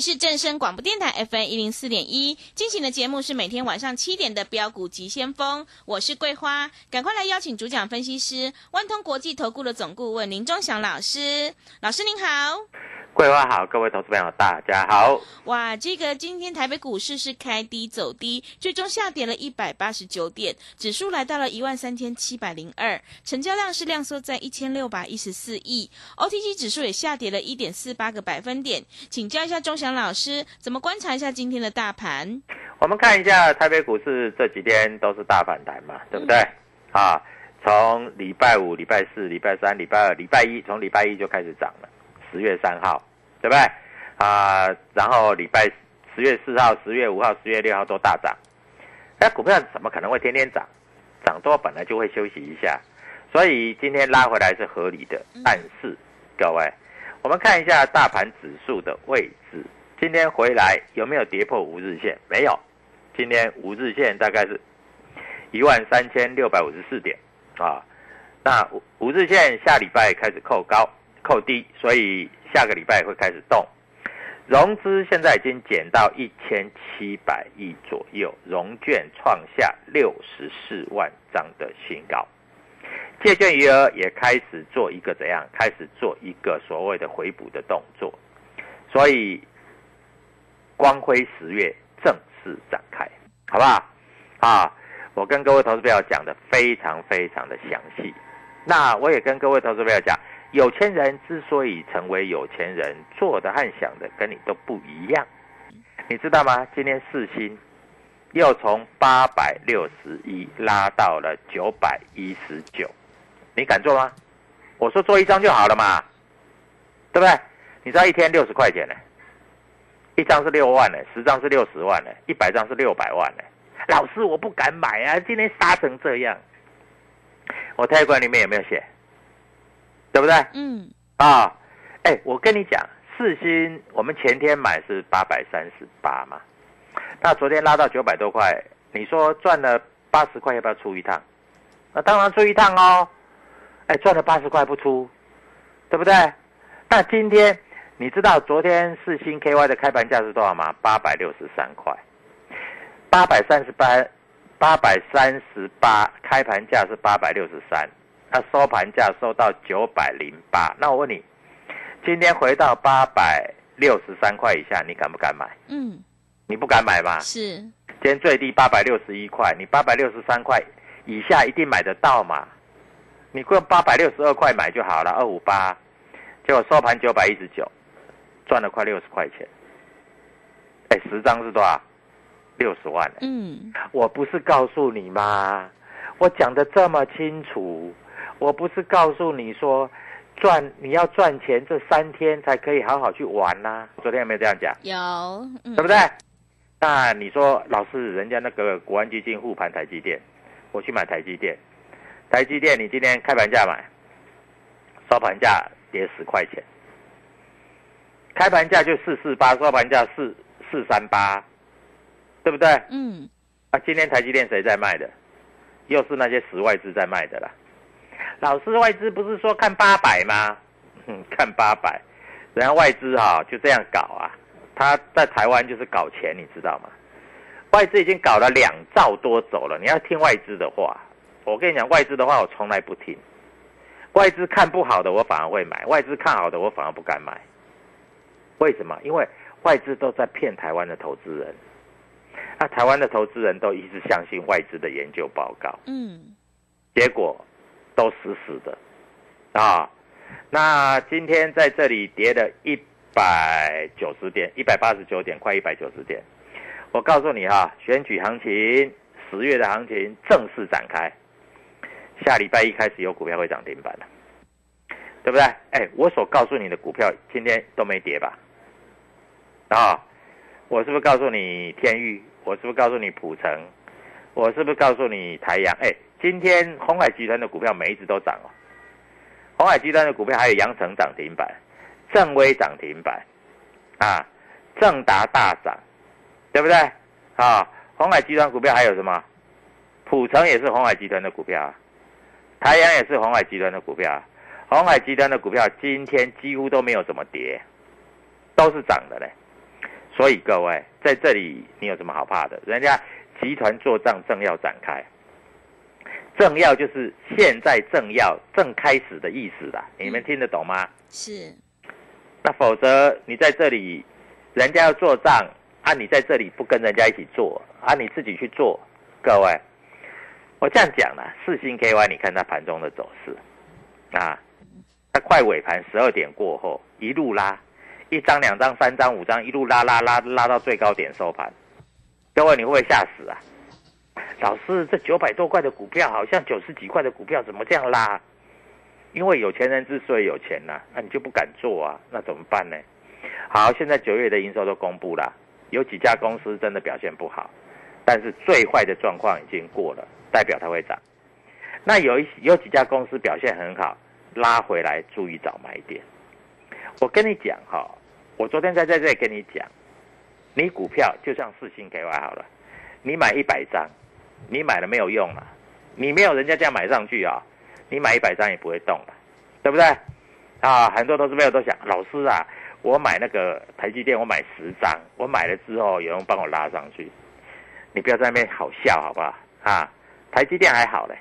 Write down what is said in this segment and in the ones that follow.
是正声广播电台 FM 一零四点一，进行的节目是每天晚上七点的标股急先锋，我是桂花，赶快来邀请主讲分析师万通国际投顾的总顾问林忠祥老师，老师您好。桂花好，各位投资朋友大家好。哇，这个今天台北股市是开低走低，最终下跌了一百八十九点，指数来到了一万三千七百零二，成交量是量缩在一千六百一十四亿，OTC 指数也下跌了一点四八个百分点。请教一下钟祥老师，怎么观察一下今天的大盘？我们看一下台北股市这几天都是大反弹嘛，对不对？啊，从礼拜五、礼拜四、礼拜三、礼拜二、礼拜一，从礼拜一就开始涨了。十月三号，对不对？啊，然后礼拜十月四号、十月五号、十月六号都大涨。那股票怎么可能会天天涨？涨多本来就会休息一下，所以今天拉回来是合理的。但是各位，我们看一下大盘指数的位置，今天回来有没有跌破五日线？没有。今天五日线大概是一万三千六百五十四点啊。那五日线下礼拜开始扣高。扣低，所以下个礼拜会开始动。融资现在已经减到一千七百亿左右，融券创下六十四万张的新高，借券余额也开始做一个怎样？开始做一个所谓的回补的动作。所以光辉十月正式展开，好不好？啊，我跟各位投资朋友讲的非常非常的详细。那我也跟各位投资朋友讲。有钱人之所以成为有钱人，做的和想的跟你都不一样，你知道吗？今天四星又从八百六十一拉到了九百一十九，你敢做吗？我说做一张就好了嘛，对不对？你知道一天六十块钱呢，一张是六万呢，十张是六十万呢，一百张是六百万呢。老师，我不敢买啊！今天杀成这样，我泰管里面有没有写？对不对？嗯。啊，哎，我跟你讲，四星我们前天买是八百三十八嘛，那昨天拉到九百多块，你说赚了八十块，要不要出一趟？那当然出一趟哦。哎，赚了八十块不出，对不对？那今天你知道昨天四星 KY 的开盘价是多少吗？八百六十三块，八百三十八，八百三十八开盘价是八百六十三。那收盘价收到九百零八，那我问你，今天回到八百六十三块以下，你敢不敢买？嗯，你不敢买吗？是。今天最低八百六十一块，你八百六十三块以下一定买得到嘛？你用八百六十二块买就好了，二五八，结果收盘九百一十九，赚了快六十块钱。哎，十张是多少？六十万。嗯，我不是告诉你吗？我讲的这么清楚。我不是告诉你说，赚你要赚钱，这三天才可以好好去玩呐。昨天有没有这样讲？有，对不对？那你说，老师，人家那个国安基金护盘台积电，我去买台积电，台积电你今天开盘价买，收盘价跌十块钱，开盘价就四四八，收盘价四四三八，对不对？嗯。啊，今天台积电谁在卖的？又是那些死外资在卖的啦。老师，外资不是说看八百吗？看八百，人家外资哈就这样搞啊，他在台湾就是搞钱，你知道吗？外资已经搞了两兆多走了，你要听外资的话。我跟你讲，外资的话我从来不听。外资看不好的我反而会买，外资看好的我反而不敢买。为什么？因为外资都在骗台湾的投资人。那台湾的投资人都一直相信外资的研究报告，嗯，结果。都死死的，啊，那今天在这里跌了一百九十点，一百八十九点，快一百九十点。我告诉你哈，选举行情，十月的行情正式展开，下礼拜一开始有股票会涨停板了，对不对？哎，我所告诉你的股票今天都没跌吧？啊，我是不是告诉你天域？我是不是告诉你普成？我是不是告诉你台阳？哎，今天红海集团的股票每一只都涨哦。红海集团的股票还有阳城涨停板，正威涨停板，啊，正达大涨，对不对？啊，红海集团股票还有什么？普成也是红海集团的股票，台阳也是红海集团的股票。红海集团的股票今天几乎都没有怎么跌，都是涨的嘞。所以各位在这里，你有什么好怕的？人家集团做账正要展开，正要就是现在正要正开始的意思啦。你们听得懂吗？是。那否则你在这里，人家要做账啊，你在这里不跟人家一起做啊，你自己去做。各位，我这样讲了，四星 KY，你看它盘中的走势啊。它快尾盘十二点过后，一路拉，一张、两张、三张、五张，一路拉拉拉拉到最高点收盘。各位，你会不会吓死啊？老师，这九百多块的股票，好像九十几块的股票，怎么这样拉？因为有钱人之所以有钱呐，那你就不敢做啊？那怎么办呢？好，现在九月的营收都公布了，有几家公司真的表现不好，但是最坏的状况已经过了，代表它会涨。那有一有几家公司表现很好。拉回来，注意找买点。我跟你讲哈，我昨天在在这里跟你讲，你股票就像四星 KY 好了，你买一百张，你买了没有用了？你没有人家这样买上去啊，你买一百张也不会动了，对不对？啊，很多投资朋友都想，老师啊，我买那个台积电，我买十张，我买了之后有人帮我拉上去，你不要在那边好笑好不好？啊，台积电还好嘞，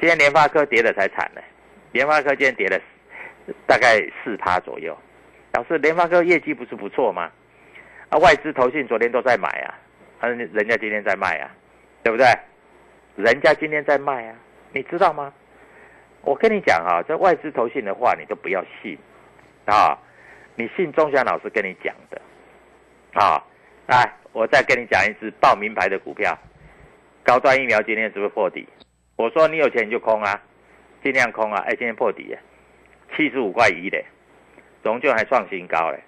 今天联发科跌的才惨呢。联发科今天跌了大概四趴左右，表示联发科业绩不是不错吗？啊，外资投信昨天都在买啊，嗯，人家今天在卖啊，对不对？人家今天在卖啊，你知道吗？我跟你讲啊，这外资投信的话你都不要信啊，你信钟祥老师跟你讲的啊。来，我再跟你讲一支报名牌的股票，高端疫苗今天是不是破底？我说你有钱你就空啊。尽量空啊！哎，今天破底，七十五块一的，荣就还创新高嘞。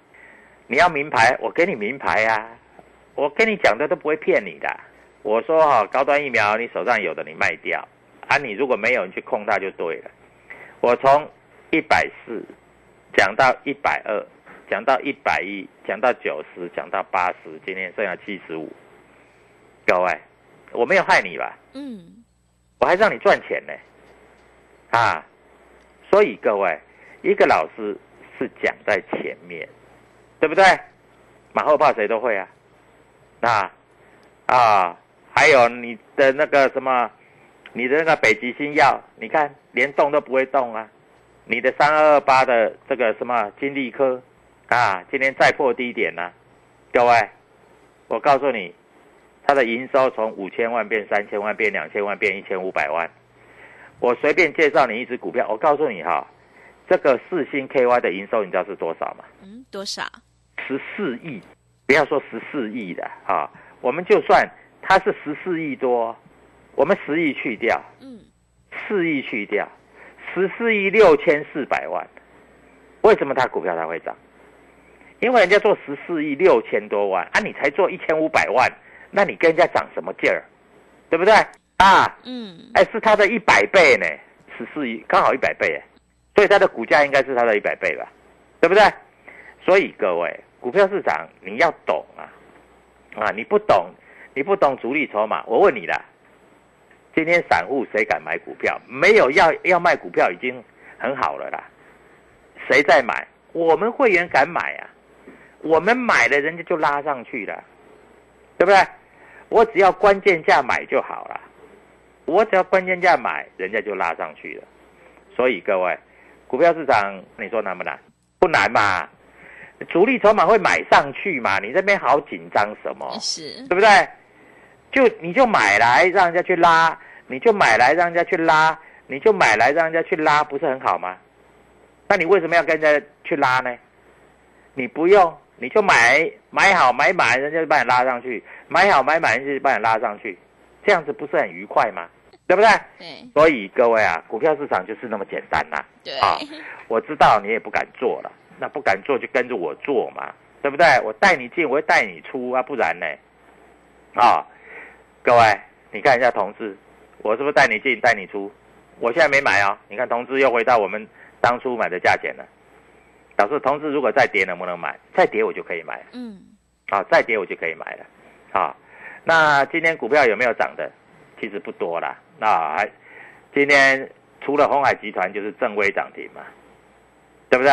你要名牌，我给你名牌啊！我跟你讲的都不会骗你的。我说哈，高端疫苗你手上有的你卖掉啊，你如果没有你去控它就对了。我从一百四讲到一百二，讲到一百一，讲到九十，讲到八十，今天剩下七十五。各位，我没有害你吧？嗯，我还让你赚钱呢。啊，所以各位，一个老师是讲在前面，对不对？马后炮谁都会啊。那啊，还有你的那个什么，你的那个北极星药，你看连动都不会动啊。你的三二二八的这个什么金利科啊，今天再破低点了。各位，我告诉你，它的营收从五千万变三千万，变两千万，变一千五百万。我随便介绍你一只股票，我告诉你哈，这个四星 KY 的营收你知道是多少吗？嗯，多少？十四亿，不要说十四亿的啊，我们就算它是十四亿多，我们十亿去掉，嗯，四亿去掉，十四亿六千四百万，为什么它股票它会涨？因为人家做十四亿六千多万啊，你才做一千五百万，那你跟人家涨什么劲儿？对不对？啊，嗯，哎，是它的一百倍呢，十四亿，刚好一百倍哎，所以它的股价应该是它的一百倍吧，对不对？所以各位，股票市场你要懂啊，啊，你不懂，你不懂主力筹码，我问你啦，今天散户谁敢买股票？没有要要卖股票已经很好了啦，谁在买？我们会员敢买啊，我们买了人家就拉上去了，对不对？我只要关键价买就好了。我只要关键价买，人家就拉上去了。所以各位，股票市场你说难不难？不难嘛，主力筹码会买上去嘛？你这边好紧张什么？是，对不对？就你就买来让人家去拉，你就买来让人家去拉，你就买来让人家去拉，不是很好吗？那你为什么要跟人家去拉呢？你不用，你就买买好买满，人家就把你拉上去；买好买满，人家就把你拉上去，这样子不是很愉快吗？对不对？对，所以各位啊，股票市场就是那么简单呐。对啊，我知道你也不敢做了，那不敢做就跟着我做嘛，对不对？我带你进，我会带你出啊，不然呢？啊，各位，你看一下同志，我是不是带你进带你出？我现在没买哦，你看同志又回到我们当初买的价钱了。导致同志如果再跌能不能买？再跌我就可以买。嗯，啊，再跌我就可以买了。啊，那今天股票有没有涨的？其实不多啦。那还今天除了红海集团就是正威涨停嘛，对不对？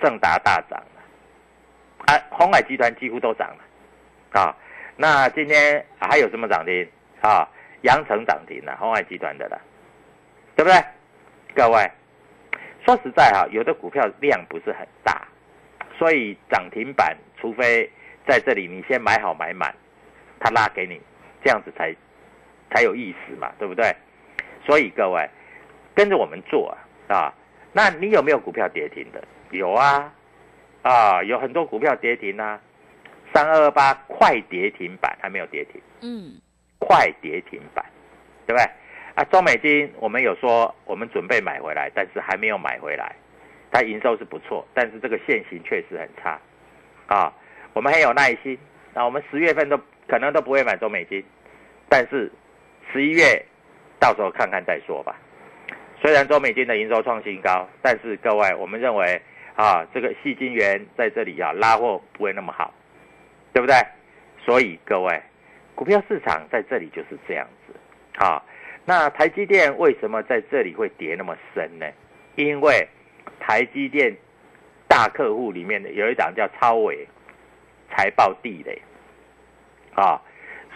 正达大涨了，啊，红海集团几乎都涨了。啊，那今天还有什么涨停？啊，阳城涨停了，红海集团的了，对不对？各位。说实在哈，有的股票量不是很大，所以涨停板，除非在这里你先买好买满，它拉给你，这样子才才有意思嘛，对不对？所以各位跟着我们做啊，啊，那你有没有股票跌停的？有啊，啊，有很多股票跌停啊，三二二八快跌停板还没有跌停，嗯，快跌停板，对不对？啊，中美金我们有说我们准备买回来，但是还没有买回来。它营收是不错，但是这个现形确实很差。啊，我们很有耐心。那我们十月份都可能都不会买中美金，但是十一月到时候看看再说吧。虽然中美金的营收创新高，但是各位我们认为啊，这个细金元在这里啊拉货不会那么好，对不对？所以各位，股票市场在这里就是这样子啊。那台积电为什么在这里会跌那么深呢？因为台积电大客户里面的有一档叫超伟，财报地雷啊，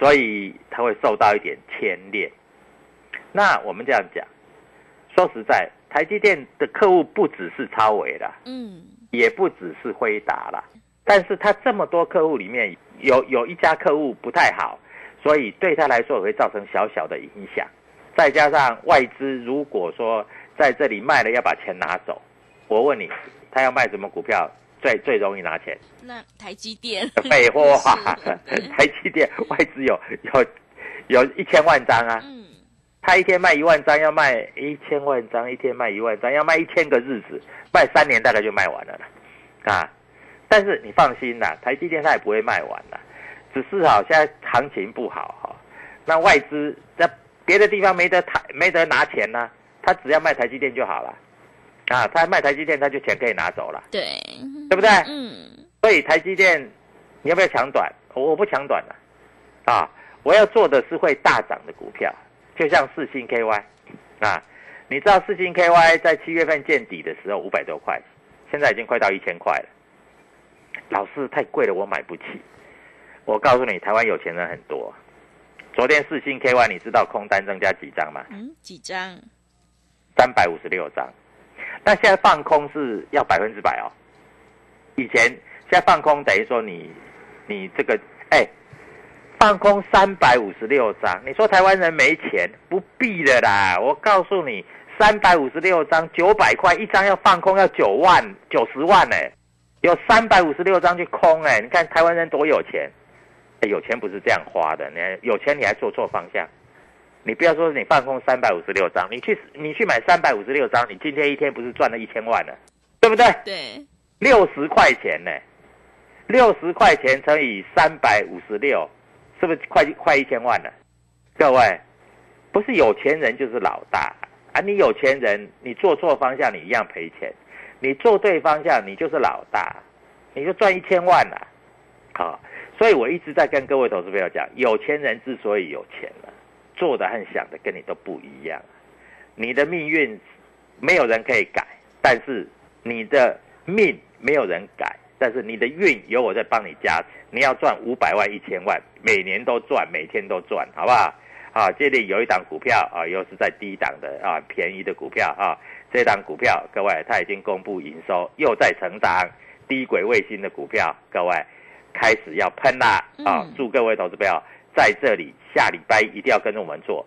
所以它会受到一点牵连。那我们这样讲，说实在，台积电的客户不只是超伟啦，嗯，也不只是辉达啦，但是他这么多客户里面有有一家客户不太好，所以对他来说也会造成小小的影响。再加上外资，如果说在这里卖了，要把钱拿走，我问你，他要卖什么股票最最容易拿钱？那台积电？废话，台积电外资有有有一千万张啊，嗯，他一天卖一万张，要卖一千万张，一天卖一万张，要卖一千个日子，卖三年大概就卖完了啦，啊！但是你放心啦，台积电它也不会卖完啦，只是哈现在行情不好哈，那外资在。别的地方没得台没得拿钱呢，他只要卖台积电就好了，啊，他卖台积电他就钱可以拿走了，对，对不对？嗯，所以台积电你要不要抢短？我不抢短了，啊，我要做的是会大涨的股票，就像四星 KY，啊，你知道四星 KY 在七月份见底的时候五百多块，现在已经快到一千块了，老师太贵了，我买不起。我告诉你，台湾有钱人很多。昨天四星 K Y，你知道空单增加几张吗？嗯，几张？三百五十六张。那现在放空是要百分之百哦。以前现在放空等于说你你这个哎，放空三百五十六张，你说台湾人没钱？不必的啦，我告诉你，三百五十六张九百块一张要放空要九万九十万呢，有三百五十六张去空哎，你看台湾人多有钱。有钱不是这样花的，你有钱你还做错方向。你不要说你放空三百五十六张，你去你去买三百五十六张，你今天一天不是赚了一千万了，对不对？对，六十块钱呢，六十块钱乘以三百五十六，是不是快快一千万了？各位，不是有钱人就是老大啊！你有钱人，你做错方向你一样赔钱，你做对方向你就是老大，你就赚一千万了，好。所以我一直在跟各位投资朋友讲，有钱人之所以有钱了，做的和想的跟你都不一样。你的命运没有人可以改，但是你的命没有人改，但是你的运有我在帮你加。你要赚五百万、一千万，每年都赚，每天都赚，好不好？啊，这里有一档股票啊，又是在低档的啊，便宜的股票啊。这档股票，各位，它已经公布营收，又在成长，低轨卫星的股票，各位。开始要喷啦啊！祝各位投资朋友在这里下礼拜一定要跟着我们做。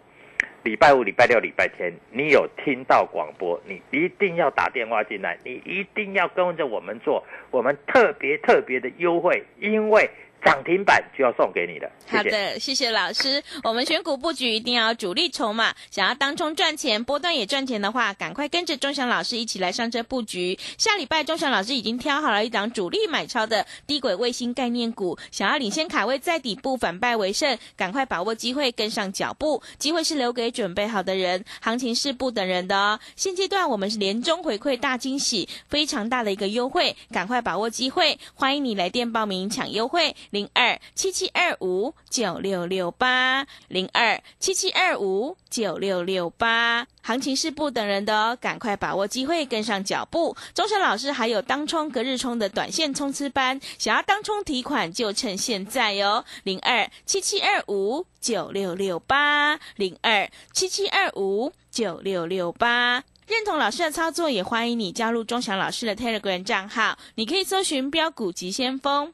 礼拜五、礼拜六、礼拜天，你有听到广播，你一定要打电话进来，你一定要跟着我们做。我们特别特别的优惠，因为涨停板就要送给你的。好的，谢谢老师。我们选股布局一定要主力筹码，想要当冲赚钱、波段也赚钱的话，赶快跟着钟祥老师一起来上车布局。下礼拜钟祥老师已经挑好了一档主力买超的低轨卫星概念股，想要领先卡位在底部反败为胜，赶快把握机会跟上脚步。机会是留给准备好的人，行情是不等人的哦。现阶段我们是年终回馈大惊喜，非常大的一个优惠，赶快把握机会。欢迎你来电报名抢优惠，零二七七二五九六六八零二七七二五九六六八。行情是不等人的哦，赶快把握机会，跟上脚步。钟神老师还有当冲、隔日冲的短线冲刺班，想要当冲提款就趁现在哟，零二七七二五九六六八零二七七二五九六六八。认同老师的操作，也欢迎你加入钟祥老师的 Telegram 账号。你可以搜寻“标股急先锋”。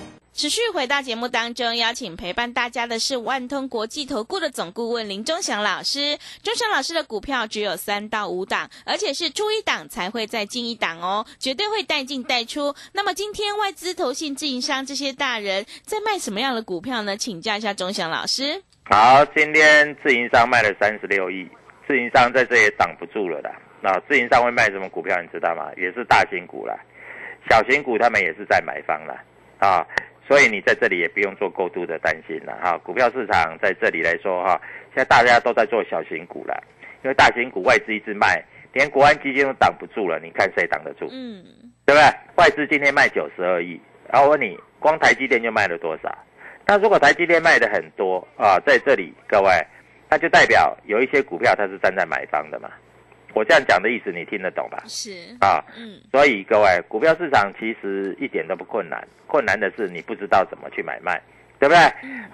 持续回到节目当中，邀请陪伴大家的是万通国际投顾的总顾问林忠祥老师。忠祥老师的股票只有三到五档，而且是出一档才会再进一档哦，绝对会带进带出。那么今天外资、投信、自营商这些大人在卖什么样的股票呢？请教一下忠祥老师。好，今天自营商卖了三十六亿，自营商在这也挡不住了的。那自营商会卖什么股票？你知道吗？也是大型股啦，小型股他们也是在买方了啊。所以你在这里也不用做过度的担心了哈，股票市场在这里来说哈，现在大家都在做小型股了，因为大型股外资一直卖，连国安基金都挡不住了，你看谁挡得住？嗯，对不对？外资今天卖九十二亿，然后我问你，光台积电就卖了多少？那如果台积电卖的很多啊，在这里各位，那就代表有一些股票它是站在买方的嘛。我这样讲的意思你听得懂吧？是啊，嗯，所以各位，股票市场其实一点都不困难，困难的是你不知道怎么去买卖，对不对？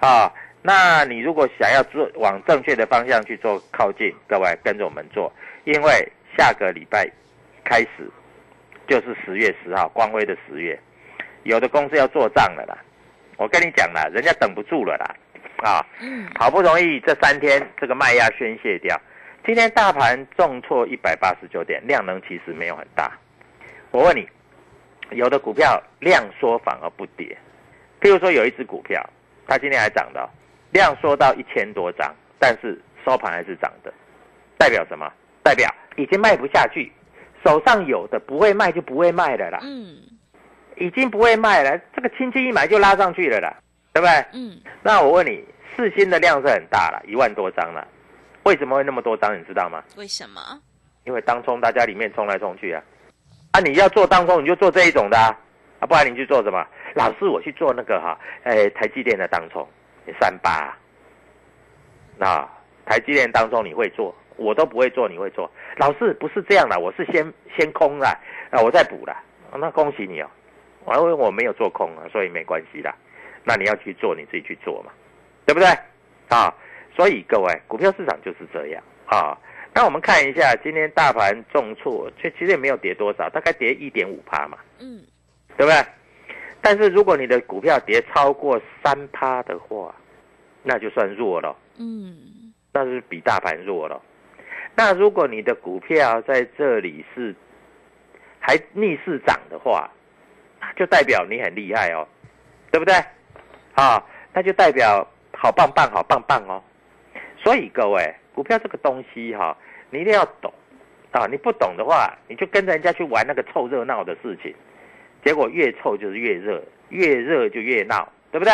啊，那你如果想要做往正确的方向去做靠近，各位跟着我们做，因为下个礼拜开始就是十月十号，光辉的十月，有的公司要做账了啦。我跟你讲了，人家等不住了啦，啊，好不容易这三天这个卖压宣泄掉。今天大盘重挫一百八十九点，量能其实没有很大。我问你，有的股票量缩反而不跌，譬如说有一只股票，它今天还涨的，量缩到一千多张，但是收盘还是涨的，代表什么？代表已经卖不下去，手上有的不会卖就不会卖的啦。嗯，已经不会卖了，这个轻轻一买就拉上去了啦，对不对？嗯，那我问你，四星的量是很大了，一万多张了。为什么会那么多张？你知道吗？为什么？因为当冲大家里面冲来冲去啊！啊，你要做当冲，你就做这一种的啊！啊，不然你去做什么？老师，我去做那个哈，哎，台积电的当冲，三八。啊那台积电当中你会做，我都不会做，你会做？老师不是这样的，我是先先空了，啊，我再补了。那恭喜你哦，因为我没有做空啊，所以没关系的。那你要去做，你自己去做嘛，对不对？啊。所以各位，股票市场就是这样啊。那我们看一下，今天大盘重挫，却其实也没有跌多少，大概跌一点五趴嘛，嗯，对不对？但是如果你的股票跌超过三趴的话，那就算弱了，嗯，那是比大盘弱了。那如果你的股票在这里是还逆势涨的话，就代表你很厉害哦，对不对？啊，那就代表好棒棒，好棒棒哦。所以各位，股票这个东西哈，你一定要懂啊！你不懂的话，你就跟着人家去玩那个凑热闹的事情，结果越凑就是越热，越热就越闹，对不对？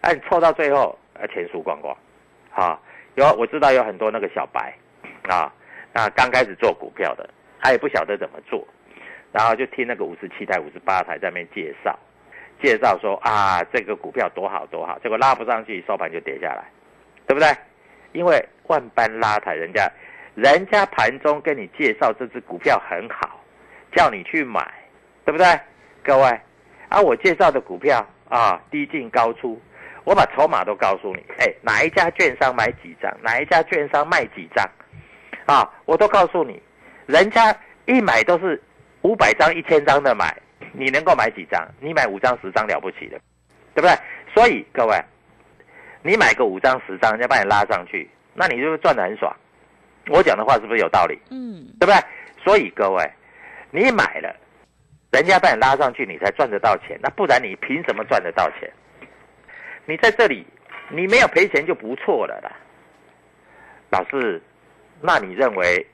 啊，你凑到最后，啊，钱输光光，啊，有我知道有很多那个小白，啊，那刚开始做股票的，他也不晓得怎么做，然后就听那个五十七台、五十八台在那边介绍，介绍说啊，这个股票多好多好，结果拉不上去，收盘就跌下来，对不对？因为万般拉抬，人家人家盘中跟你介绍这只股票很好，叫你去买，对不对？各位，啊，我介绍的股票啊，低进高出，我把筹码都告诉你，哎，哪一家券商买几张，哪一家券商卖几张，啊，我都告诉你，人家一买都是五百张、一千张的买，你能够买几张？你买五张、十张了不起的，对不对？所以各位，你买个五张、十张，人家把你拉上去，那你就赚得很爽。我讲的话是不是有道理？嗯，对不对？所以各位，你买了，人家把你拉上去，你才赚得到钱。那不然你凭什么赚得到钱？你在这里，你没有赔钱就不错了啦。老师，那你认为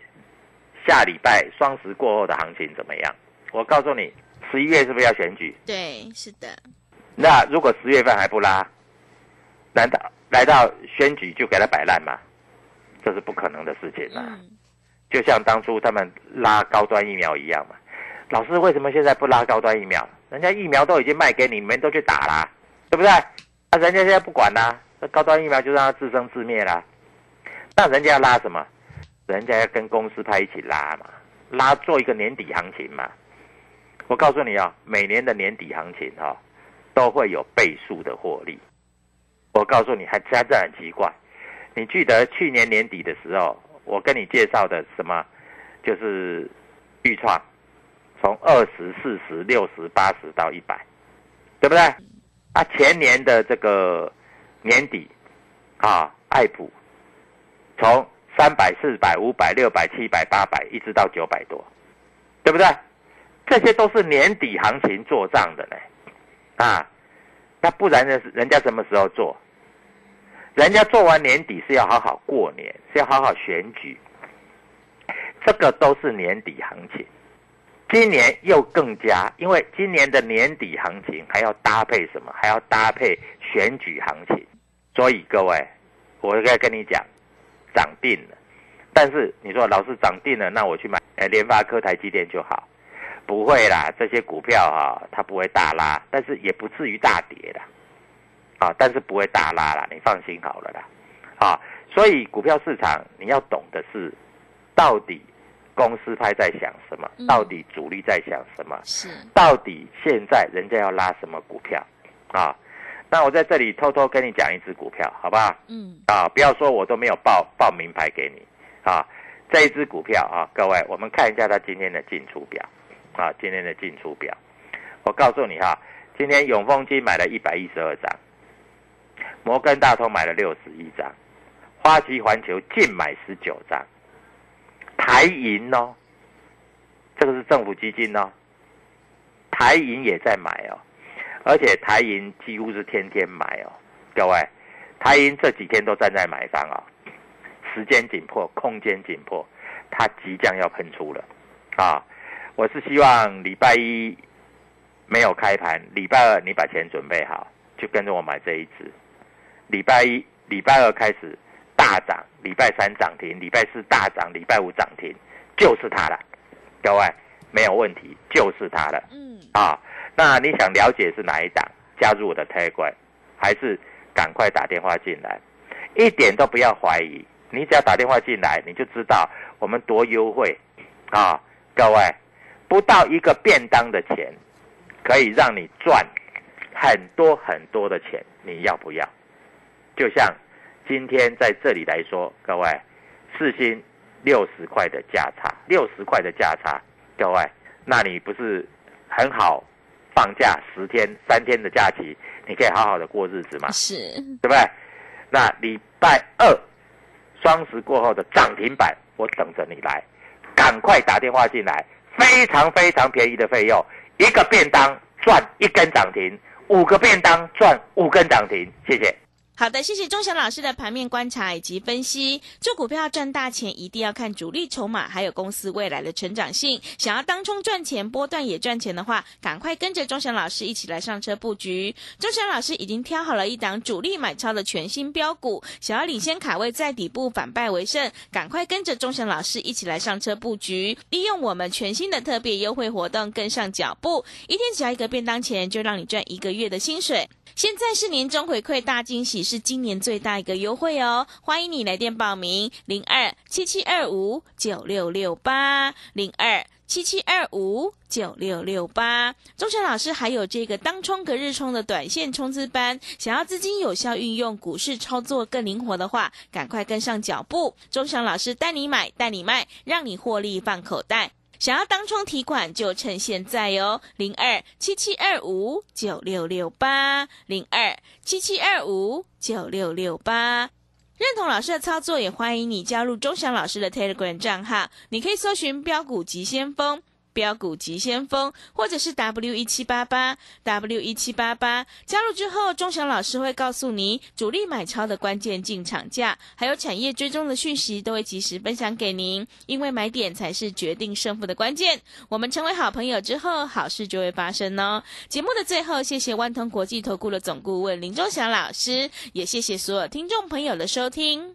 下礼拜双十过后的行情怎么样？我告诉你，十一月是不是要选举？对，是的，那如果十月份还不拉，难道来到选举就给他摆烂吗？这是不可能的事情啊！嗯，就像当初他们拉高端疫苗一样嘛。老师为什么现在不拉高端疫苗？人家疫苗都已经卖给你，你们都去打啦，对不对？啊，人家现在不管啦，那高端疫苗就让它自生自灭啦。那人家要拉什么？人家要跟公司派一起拉嘛，拉做一个年底行情嘛。我告诉你啊、每年的年底行情哈、都会有倍数的获利。我告诉你，还真的很奇怪。你记得去年年底的时候，我跟你介绍的什么？就是预创，从二十四十、六十、八十到一百，对不对？啊，前年的这个年底，啊，爱普从三百、四百、五百、六百、七百、八百，一直到九百多，对不对？这些都是年底行情做账的呢，啊，那不然呢？人家什么时候做？人家做完年底是要好好过年，是要好好选举，这个都是年底行情。今年又更加，因为今年的年底行情还要搭配什么？还要搭配选举行情。所以各位，我应该跟你讲，涨定了。但是你说老师涨定了，那我去买呃联发科、台积电就好？不会啦，这些股票哈、它不会大拉，但是也不至于大跌啦。啊，但是不会大拉啦，你放心好了啦。啊，所以股票市场你要懂的是，到底公司派在想什么嗯，到底主力在想什么，是，到底现在人家要拉什么股票啊？那我在这里偷偷跟你讲一只股票，好不好？嗯，啊，不要说我都没有报报名牌给你啊。这一只股票啊，各位，我们看一下它今天的进出表啊，今天的进出表。我告诉你哈、今天永丰金买了一百一十二张，摩根大通买了六十一张，花旗环球净买十九张，台银哦，这个是政府基金哦，台银也在买哦，而且台银几乎是天天买哦，各位，台银这几天都站在买方哦，时间紧迫，空间紧迫，它即将要喷出了啊！我是希望礼拜一没有开盘，礼拜二你把钱准备好，就跟着我买这一只。礼拜一、礼拜二开始大涨，礼拜三涨停，礼拜四大涨，礼拜五涨停，就是它了。各位没有问题，就是它了。嗯，啊，那你想了解是哪一档？加入我的 Telegram，还是赶快打电话进来，一点都不要怀疑。你只要打电话进来，你就知道我们多优惠啊！各位，不到一个便当的钱，可以让你赚很多很多的钱，你要不要？就像今天在这里来说，各位，四星六十块的价差，六十块的价差，各位，那你不是很好放假十天、三天的假期，你可以好好的过日子嘛？是，对不对？那礼拜二双十过后的涨停板，我等着你来，赶快打电话进来，非常非常便宜的费用，一个便当赚一根涨停，五个便当赚五根涨停，谢谢。好的，谢谢钟祥老师的盘面观察以及分析。做股票赚大钱，一定要看主力筹码，还有公司未来的成长性。想要当冲赚钱，波段也赚钱的话，赶快跟着钟祥老师一起来上车布局。钟祥老师已经挑好了一档主力买超的全新标股，想要领先卡位在底部反败为胜，赶快跟着钟祥老师一起来上车布局，利用我们全新的特别优惠活动跟上脚步，一天只要一个便当钱，就让你赚一个月的薪水。现在是年终回馈大惊喜，是今年最大一个优惠哦！欢迎你来电报名，零二七七二五九六六八零二七七二五九六六八。钟祥老师还有这个当冲隔日冲的短线冲刺班，想要资金有效运用，股市操作更灵活的话，赶快跟上脚步。钟祥老师带你买，带你卖，让你获利放口袋。想要当冲提款，就趁现在哦，零二七七二五九六六八，零二七七二五九六六八。认同老师的操作，也欢迎你加入钟祥老师的 Telegram 账号，你可以搜寻标股急先锋。标股急先锋，或者是 W 一七八八 W 一七八八，加入之后，钟祥老师会告诉你主力买超的关键进场价，还有产业追踪的讯息，都会及时分享给您。因为买点才是决定胜负的关键。我们成为好朋友之后，好事就会发生哦。节目的最后，谢谢万通国际投顾的总顾问林钟祥老师，也谢谢所有听众朋友的收听。